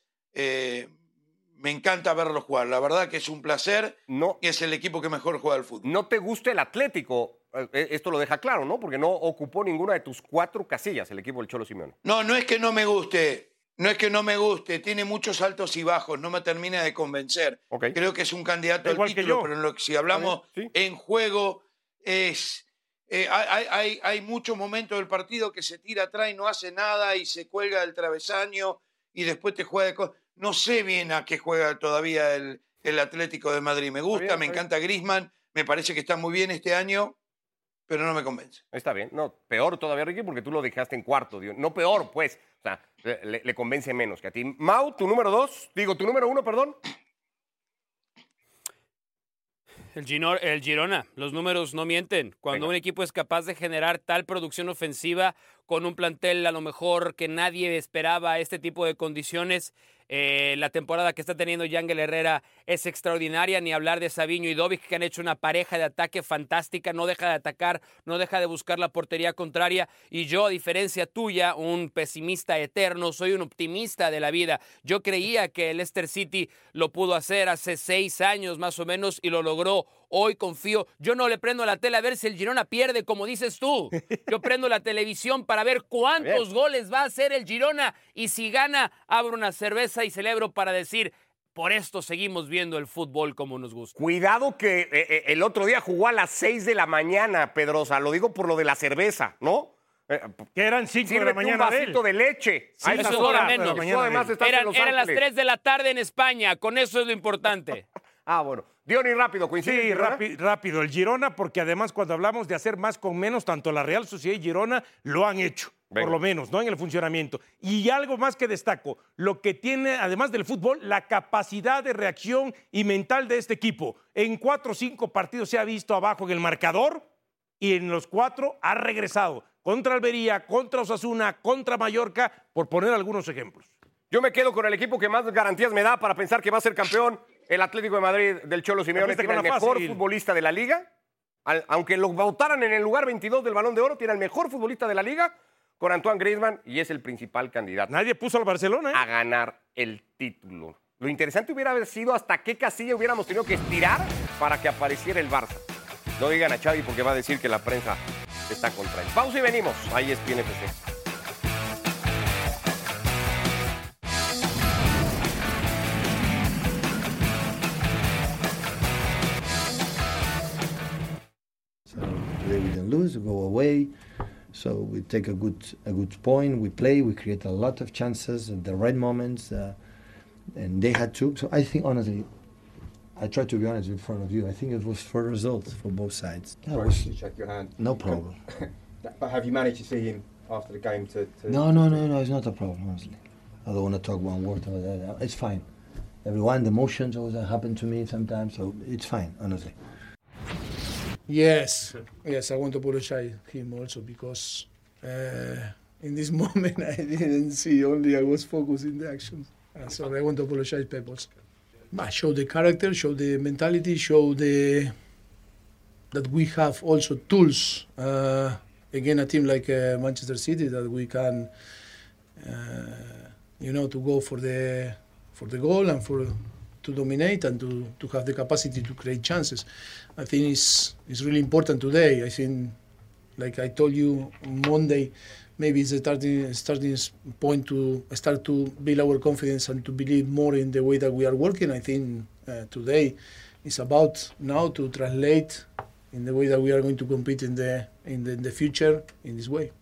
me encanta verlo jugar. La verdad que es un placer. No. Es el equipo que mejor juega al fútbol. No te gusta el Atlético, esto lo deja claro, ¿no? Porque no ocupó ninguna de tus cuatro casillas el equipo del Cholo Simeone. No, no es que no me guste. No es que no me guste, tiene muchos altos y bajos, no me termina de convencer. Creo que es un candidato al título, pero en lo que- si hablamos en juego, es. Eh, hay, hay- hay muchos momentos del partido que se tira atrás y no hace nada y se cuelga del travesaño y después te juega de No sé bien a qué juega todavía el, el Atlético de Madrid. Me gusta, bien, me encanta Grisman, me parece que está muy bien este año, pero no me convence. Está bien, no, peor todavía, Ricky, porque tú lo dejaste en cuarto. No peor, pues. O sea, le, le convence menos que a ti. Mau, tu número dos, digo, tu número uno, perdón. El, Gino- el Girona, los números no mienten. Cuando Venga. un equipo es capaz de generar tal producción ofensiva con un plantel a lo mejor que nadie esperaba este tipo de condiciones, eh, la temporada que está teniendo Yangel Herrera es extraordinaria. Ni hablar de Sabiño y Dovic, que han hecho una pareja de ataque fantástica. No deja de atacar, no deja de buscar la portería contraria. Y yo, a diferencia tuya, un pesimista eterno, soy un optimista de la vida. Yo creía que el Leicester City lo pudo hacer hace seis años más o menos y lo logró. Hoy confío. Yo no le prendo la tele a ver si el Girona pierde, como dices tú. Yo prendo la televisión para ver cuántos goles va a hacer el Girona. Y si gana, abro una cerveza y celebro para decir, por esto seguimos viendo el fútbol como nos gusta. Cuidado que eh, eh, el otro día jugó a las 6 de la mañana, Pedrosa. Lo digo por lo de la cerveza, ¿no? Eh, Que eran 5 de la Sírvete un mañana de él. vasito de leche. Sí, a eso esas es menos. Tú además estás en Eran, eran las Ángeles. 3 de la tarde en España, con eso es lo importante. Ah, bueno. Diony, rápido, coincide. Sí, rápi- rápido. El Girona, porque además cuando hablamos de hacer más con menos, tanto la Real Sociedad y Girona lo han hecho, Venga. por lo menos, ¿no? En el funcionamiento. Y algo más que destaco, lo que tiene, además del fútbol, la capacidad de reacción y mental de este equipo. En cuatro o cinco partidos se ha visto abajo en el marcador y en los cuatro ha regresado. Contra Albería, contra Osasuna, contra Mallorca, por poner algunos ejemplos. Yo me quedo con el equipo que más garantías me da para pensar que va a ser campeón, el Atlético de Madrid del Cholo Simeone. Tiene el mejor fácil. futbolista de la liga. Al- aunque lo votaran en el lugar 22 del Balón de Oro, tiene el mejor futbolista de la liga con Antoine Griezmann y es el principal candidato Nadie puso al Barcelona, ¿eh? a ganar el título. Lo interesante hubiera sido hasta qué casilla hubiéramos tenido que estirar para que apareciera el Barça. No digan a Xavi porque va a decir que la prensa está contra él. Pausa y venimos. Ahí es PNPC. Go away. So we take a good a good point. We play. We create a lot of chances at the right moments, uh, and they had to. So I think honestly, I try to be honest in front of you. I think it was for results for both sides. That was shake your hand. no problem. But have you managed to see him after the game to? to No, no, no, no. It's not a problem. Honestly, I don't want to talk one word about that. It's fine. Everyone, the emotions always happen to me sometimes, so it's fine. Honestly. Yes, yes, I want to apologize him also because uh, in this moment I didn't see only I was focused in the action. Uh, so I want to apologize. But show the character, show the mentality, show the that we have also tools uh, again a team like uh, Manchester City that we can, uh, you know, to go for the for the goal and for to dominate and to, to have the capacity to create chances. I think it's, it's really important today. I think like I told you Monday, maybe it's a starting starting point to start to build our confidence and to believe more in the way that we are working. I think uh, today is about now to translate in the way that we are going to compete in the in the, in the future in this way.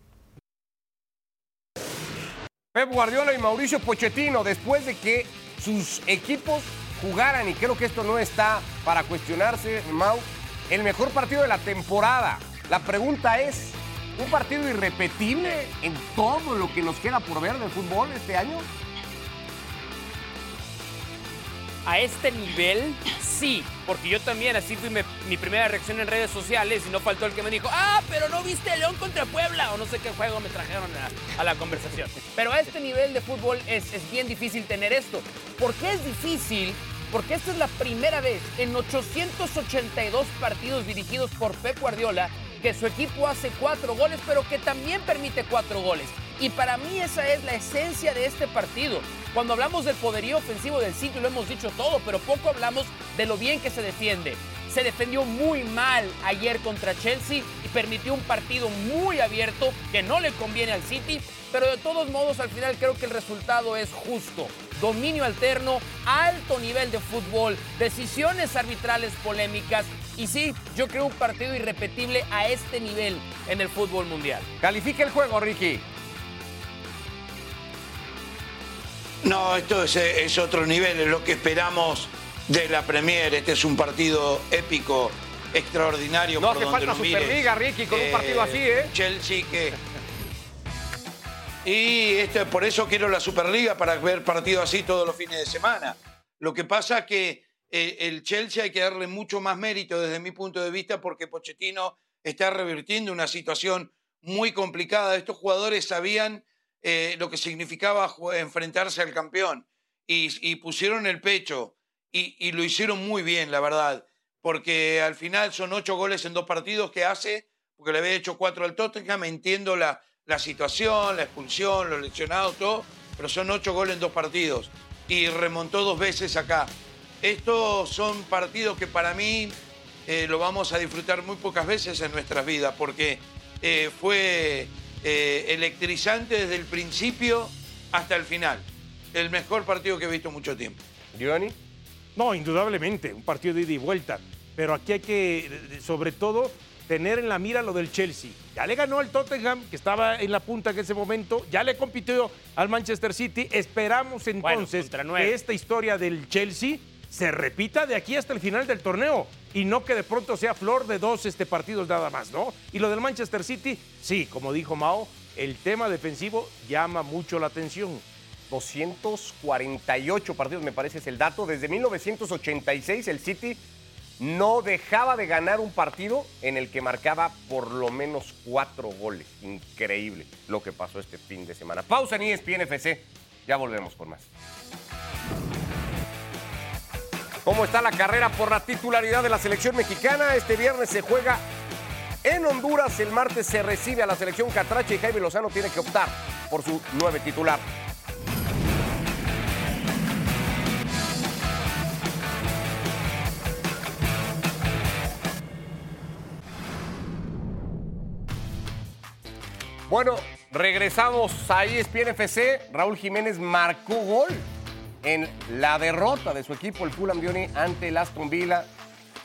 Pep Guardiola y Mauricio Pochettino, después de que sus equipos jugaran, y creo que esto no está para cuestionarse, Mau, el mejor partido de la temporada. La pregunta es, ¿un partido irrepetible en todo lo que nos queda por ver del fútbol este año? A este nivel, sí, porque yo también, así fui mi primera reacción en redes sociales y no faltó el que me dijo, ah, pero no viste León contra Puebla, o no sé qué juego me trajeron a, a la conversación. Pero a este nivel de fútbol es, es bien difícil tener esto. ¿Por qué es difícil? Porque esta es la primera vez en 882 partidos dirigidos por Pep Guardiola que su equipo hace cuatro goles, pero que también permite cuatro goles. Y para mí esa es la esencia de este partido. Cuando hablamos del poderío ofensivo del sitio lo hemos dicho todo, pero poco hablamos de lo bien que se defiende. Se defendió muy mal ayer contra Chelsea y permitió un partido muy abierto que no le conviene al City, pero de todos modos al final creo que el resultado es justo. Dominio alterno, alto nivel de fútbol, decisiones arbitrales polémicas y sí, yo creo un partido irrepetible a este nivel en el fútbol mundial. Califica el juego, Ricky. No, esto es, es otro nivel, es lo que esperamos de la Premier. Este es un partido épico, extraordinario. No por hace donde falta. Superliga, Ricky, con un partido así, ¿eh? Chelsea que... Y esto, por eso quiero la Superliga, para ver partidos así todos los fines de semana. Lo que pasa es que eh, el Chelsea hay que darle mucho más mérito desde mi punto de vista porque Pochettino está revirtiendo una situación muy complicada. Estos jugadores sabían eh, lo que significaba enfrentarse al campeón y, pusieron el pecho y, y lo hicieron muy bien, la verdad, porque al final son ocho goles en dos partidos que hace, porque le había hecho cuatro al Tottenham, entiendo la, la situación, la expulsión, los lesionados, todo, pero son ocho goles en dos partidos y remontó dos veces acá. Estos son partidos que para mí eh, lo vamos a disfrutar muy pocas veces en nuestras vidas, porque eh, fue eh, electrizante desde el principio hasta el final. El mejor partido que he visto en mucho tiempo. Giovanni. No, indudablemente, un partido de ida y vuelta. Pero aquí hay que, sobre todo, tener en la mira lo del Chelsea. Ya le ganó al Tottenham, que estaba en la punta en ese momento, ya le compitió al Manchester City. Esperamos entonces que esta historia del Chelsea se repita de aquí hasta el final del torneo y no que de pronto sea flor de dos este partidos nada más, ¿no? Y lo del Manchester City, sí, como dijo Mao, el tema defensivo llama mucho la atención. 248 partidos, me parece es el dato. Desde 1986 el City no dejaba de ganar un partido en el que marcaba por lo menos cuatro goles. Increíble lo que pasó este fin de semana. Pausa en ESPN FC. Ya volvemos por más. ¿Cómo está la carrera por la titularidad de la selección mexicana? Este viernes se juega en Honduras. El martes se recibe a la selección Catrache y Jaime Lozano tiene que optar por su nueve titular. Bueno, regresamos a ESPN FC. Raúl Jiménez marcó gol en la derrota de su equipo, el Fulham de ante el Aston Villa.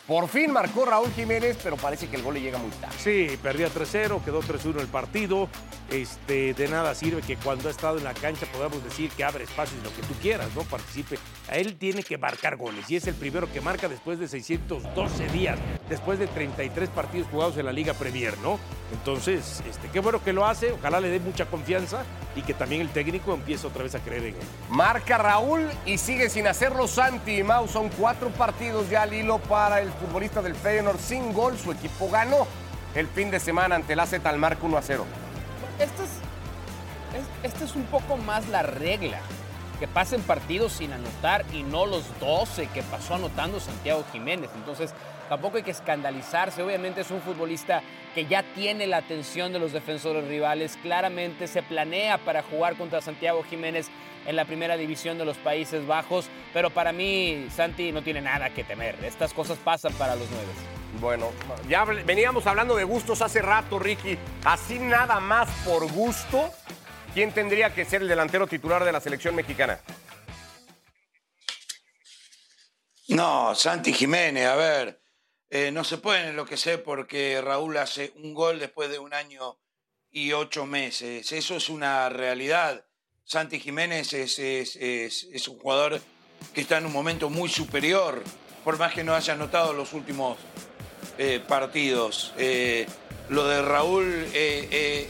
Por fin marcó Raúl Jiménez, pero parece que el gol le llega muy tarde. Sí, perdía 3-0, quedó 3-1 el partido. Este, de nada sirve que cuando ha estado en la cancha podamos decir que abre espacios lo que tú quieras, ¿no? Participe. A él tiene que marcar goles y es el primero que marca después de 612 días, después de 33 partidos jugados en la Liga Premier, ¿no? Entonces, este, qué bueno que lo hace, ojalá le dé mucha confianza y que también el técnico empiece otra vez a creer en él. Marca Raúl y sigue sin hacerlo Santi y Mau. Son cuatro partidos ya al hilo para el futbolista del Feyenoord sin gol. Su equipo ganó el fin de semana ante el AZ al marco 1 a 0. Esta es, es un poco más la regla. Que pasen partidos sin anotar y no los 12 que pasó anotando Santiago Jiménez. Entonces, tampoco hay que escandalizarse. Obviamente es un futbolista que ya tiene la atención de los defensores rivales. Claramente se planea para jugar contra Santiago Jiménez en la primera división de los Países Bajos. Pero para mí, Santi no tiene nada que temer. Estas cosas pasan para los nueve. Bueno, ya veníamos hablando de gustos hace rato, Ricky. Así nada más por gusto, ¿quién tendría que ser el delantero titular de la selección mexicana? No, Santi Jiménez, a ver, eh, no se pueden enloquecer porque Raúl hace un gol después de un año y ocho meses. Eso es una realidad. Santi Jiménez es, es- es- un jugador que está en un momento muy superior, por más que no haya notado los últimos eh, partidos. Eh, lo de Raúl es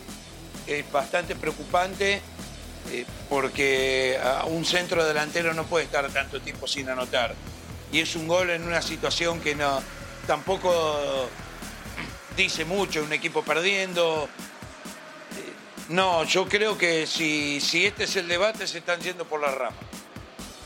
bastante preocupante porque un centro delantero no puede estar tanto tiempo sin anotar. Y es un gol en una situación que no, tampoco dice mucho, un equipo perdiendo. Eh, No, yo creo que si, si este es el debate se están yendo por la rama.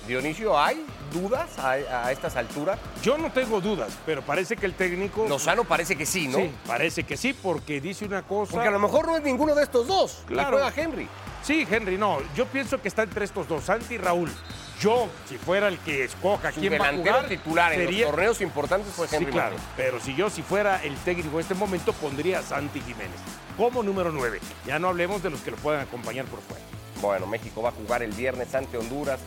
Dionisio, ¿hay dudas a, a estas alturas? Yo no tengo dudas, pero parece que el técnico. Lozano parece que sí, ¿no? Sí, parece que sí, porque dice una cosa. Porque a lo mejor no es ninguno de estos dos. Claro. Claro. juega Henry. Sí, Henry, no. Yo pienso que está entre estos dos, Santi y Raúl. Yo, si fuera el que escoja Su quién va a delantero jugar, titular en sería- los torneos importantes fue Sí, Henry claro. Martín. Pero si yo, si fuera el técnico en este momento, pondría a Santi Jiménez como número 9. Ya no hablemos de los que lo puedan acompañar por fuera. Bueno, México va a jugar el viernes ante Honduras.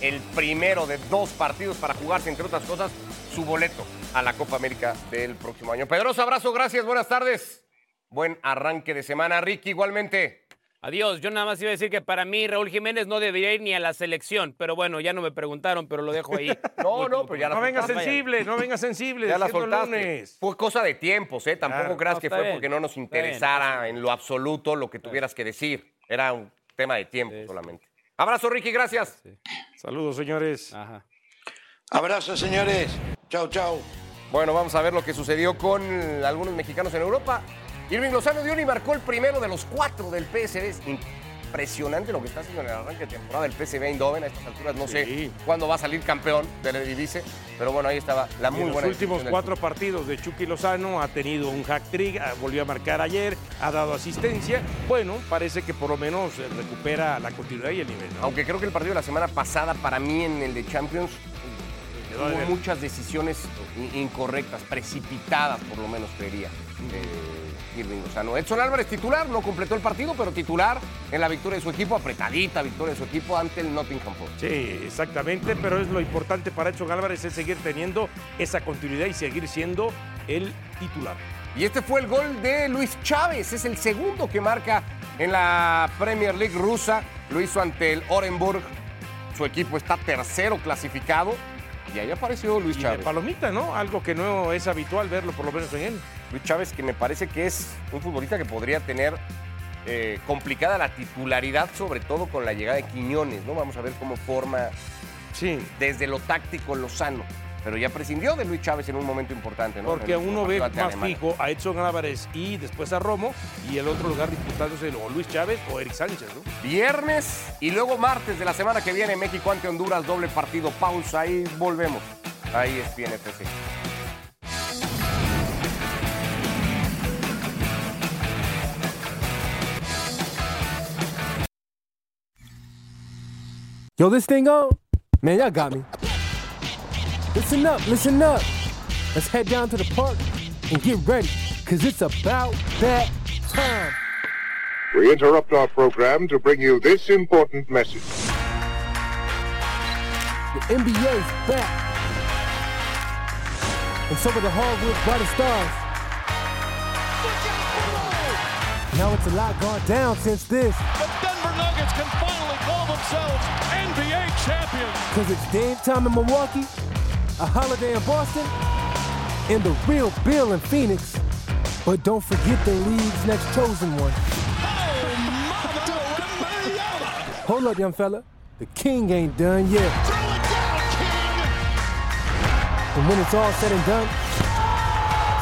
El primero de dos partidos para jugarse, entre otras cosas, su boleto a la Copa América del próximo año. Pedroso, abrazo, gracias, buenas tardes. Buen arranque de semana, Ricky, igualmente. Adiós. Yo nada más iba a decir que para mí Raúl Jiménez no debería ir ni a la selección. Pero bueno, ya no me preguntaron, pero lo dejo ahí. No, no, pero ya la No venga soltaste. sensible, no venga sensible. Ya la soltaste. Fue cosa de tiempos, ¿eh? Tampoco Claro. creas No, que fue bien. porque no nos bien. interesara en lo absoluto lo que tuvieras que decir. Era un tema de tiempo solamente. Abrazo, Ricky, gracias. Saludos, señores. Ajá. Abrazo, señores. Chau, chau. Bueno, vamos a ver lo que sucedió con algunos mexicanos en Europa. Irving Lozano dio y marcó el primero de los cuatro del PSV. Es impresionante lo que está haciendo en el arranque de temporada del PSV Eindhoven. A estas alturas no sé cuándo va a salir campeón del Eredivisie, pero bueno, ahí estaba la En muy los buena últimos ejecución del cuatro partidos de Chucky Lozano ha tenido un hack trick, ah, volvió a marcar ayer, ha dado asistencia. Bueno, parece que por lo menos eh, recupera la continuidad y el nivel. ¿no? Aunque creo que el partido de la semana pasada, para mí en el de Champions, hubo muchas decisiones in- incorrectas, precipitadas por lo menos, creería. eh, Irving Lozano. Edson Álvarez titular, no completó el partido, pero titular en la victoria de su equipo, apretadita victoria de su equipo ante el Nottingham Forest. Sí, exactamente, pero es lo importante para Edson Álvarez es seguir teniendo esa continuidad y seguir siendo el titular. Y este fue el gol de Luis Chávez, es el segundo que marca en la Premier League rusa. Lo hizo ante el Orenburg. Su equipo está tercero clasificado. Y ahí apareció Luis Y de Chávez. palomita, ¿no? Algo que no es habitual verlo, por lo menos en él. Luis Chávez, que me parece que es un futbolista que podría tener eh, complicada la titularidad, sobre todo con la llegada de Quiñones, ¿no? Vamos a ver cómo forma Sí, desde lo táctico Lozano. Pero ya prescindió de Luis Chávez en un momento importante, ¿no? porque uno ve más Alemania. fijo a Edson Álvarez y después a Romo, y el otro lugar disputándose o Luis Chávez o Eric Sánchez, ¿no? Viernes y luego martes de la semana que viene, México ante Honduras, doble partido, pausa y volvemos. Ahí es PNFC. Yo, this thing on? Man, y'all got me. Listen up, listen up. Let's head down to the park and get ready, cause it's about that time. We interrupt our program to bring you this important message. The NBA's back. And so are the hardwood by the stars. Now it's a lot gone down since this, The Denver Nuggets can finally call themselves NBA champions. cause it's game time in Milwaukee, a holiday in Boston, and the real Bill in Phoenix. But don't forget the league's next chosen one. Oh, Hold up, young fella. The king ain't done yet. And when it's all said and done,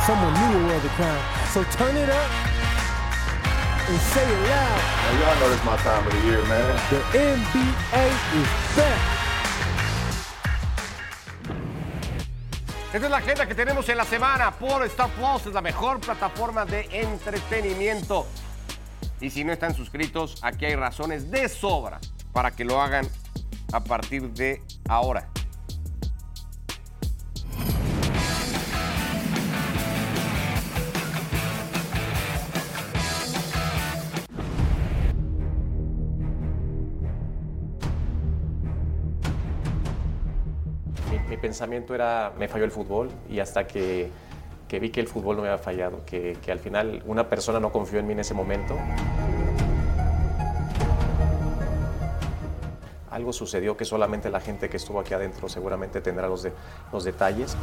someone new will wear the crown. So turn it up and say it loud. Now, y'all know this my time of the year, man. The NBA is back. Esta es la agenda que tenemos en la semana por Star Plus. Es la mejor plataforma de entretenimiento. Y si no están suscritos, aquí hay razones de sobra para que lo hagan a partir de ahora. Pensamiento era, me falló el fútbol y hasta que, que vi que el fútbol no me había fallado, que, que al final una persona no confió en mí en ese momento. Algo sucedió que solamente la gente que estuvo aquí adentro seguramente tendrá los, de- los detalles.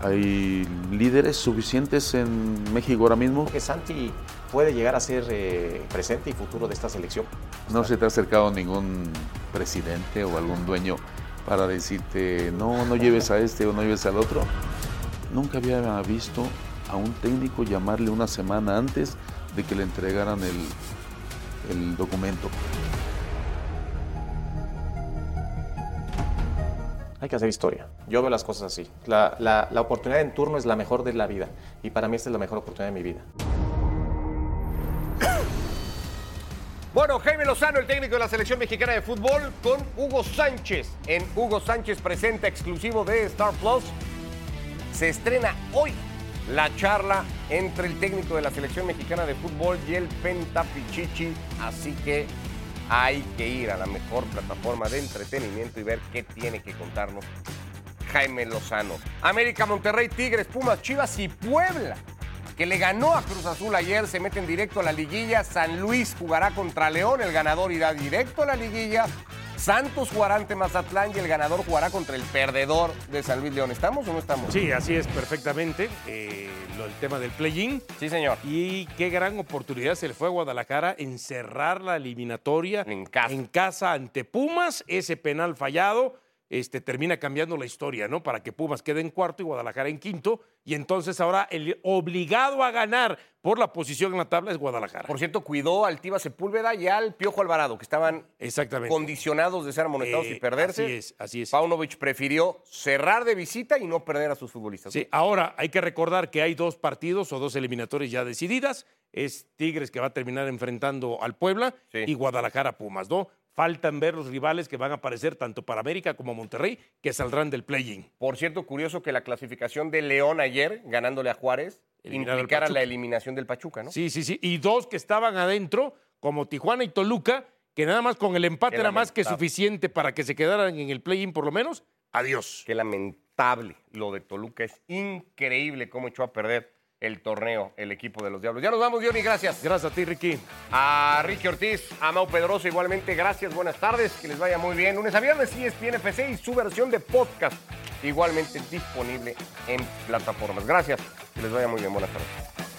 Hay líderes suficientes en México ahora mismo. Que Santi puede llegar a ser eh, presente y futuro de esta selección. No se te ha acercado ningún presidente o algún dueño para decirte, no, no lleves a este o no lleves al otro. Nunca había visto a un técnico llamarle una semana antes de que le entregaran el, el documento. Hay que hacer historia. Yo veo las cosas así. La, la- la oportunidad en turno es la mejor de la vida. Y para mí esta es la mejor oportunidad de mi vida. Bueno, Jaime Lozano, el técnico de la selección mexicana de fútbol, con Hugo Sánchez. En Hugo Sánchez presenta exclusivo de Star Plus. Se estrena hoy la charla entre el técnico de la selección mexicana de fútbol y el Pentapichichi. Así que hay que ir a la mejor plataforma de entretenimiento y ver qué tiene que contarnos Jaime Lozano. América, Monterrey, Tigres, Pumas, Chivas y Puebla, que le ganó a Cruz Azul ayer, se meten directo a la liguilla. San Luis jugará contra León, el ganador irá directo a la liguilla. Santos jugará ante Mazatlán y el ganador jugará contra el perdedor de San Luis León. ¿Estamos o no estamos? Sí, así es perfectamente. eh, lo, el tema del play-in. Sí, señor. Y qué gran oportunidad se le fue a Guadalajara en cerrar la eliminatoria en casa, en casa ante Pumas. Ese penal fallado este, termina cambiando la historia, ¿no? Para que Pumas quede en cuarto y Guadalajara en quinto. Y entonces ahora el obligado a ganar por la posición en la tabla es Guadalajara. Por cierto, cuidó al Tiva Sepúlveda y al Piojo Alvarado, que estaban Exactamente. condicionados de ser amonestados Eh, y perderse. así es, así es. Paunovic prefirió cerrar de visita y no perder a sus futbolistas. Sí, ahora hay que recordar que hay dos partidos o dos eliminatorias ya decididas. Es Tigres que va a terminar enfrentando al Puebla y Guadalajara Pumas, ¿no? Faltan ver los rivales que van a aparecer tanto para América como Monterrey, que saldrán del play-in. Por cierto, curioso que la clasificación de León ayer, ganándole a Juárez, Eliminar implicara la eliminación del Pachuca, ¿no? Sí, sí, sí. Y dos que estaban adentro, como Tijuana y Toluca, que nada más con el empate Qué era más que suficiente para que se quedaran en el play-in por lo menos. Adiós. Qué lamentable lo de Toluca. Es increíble cómo echó a perder el torneo el equipo de los Diablos. Ya nos vamos, Johnny. Gracias. Gracias a ti, Ricky. A Ricky Ortiz, a Mau Pedroso, igualmente. Gracias, buenas tardes. Que les vaya muy bien. Lunes a viernes, ESPN FC y su versión de podcast igualmente disponible en plataformas. Gracias. Que les vaya muy bien. Buenas tardes.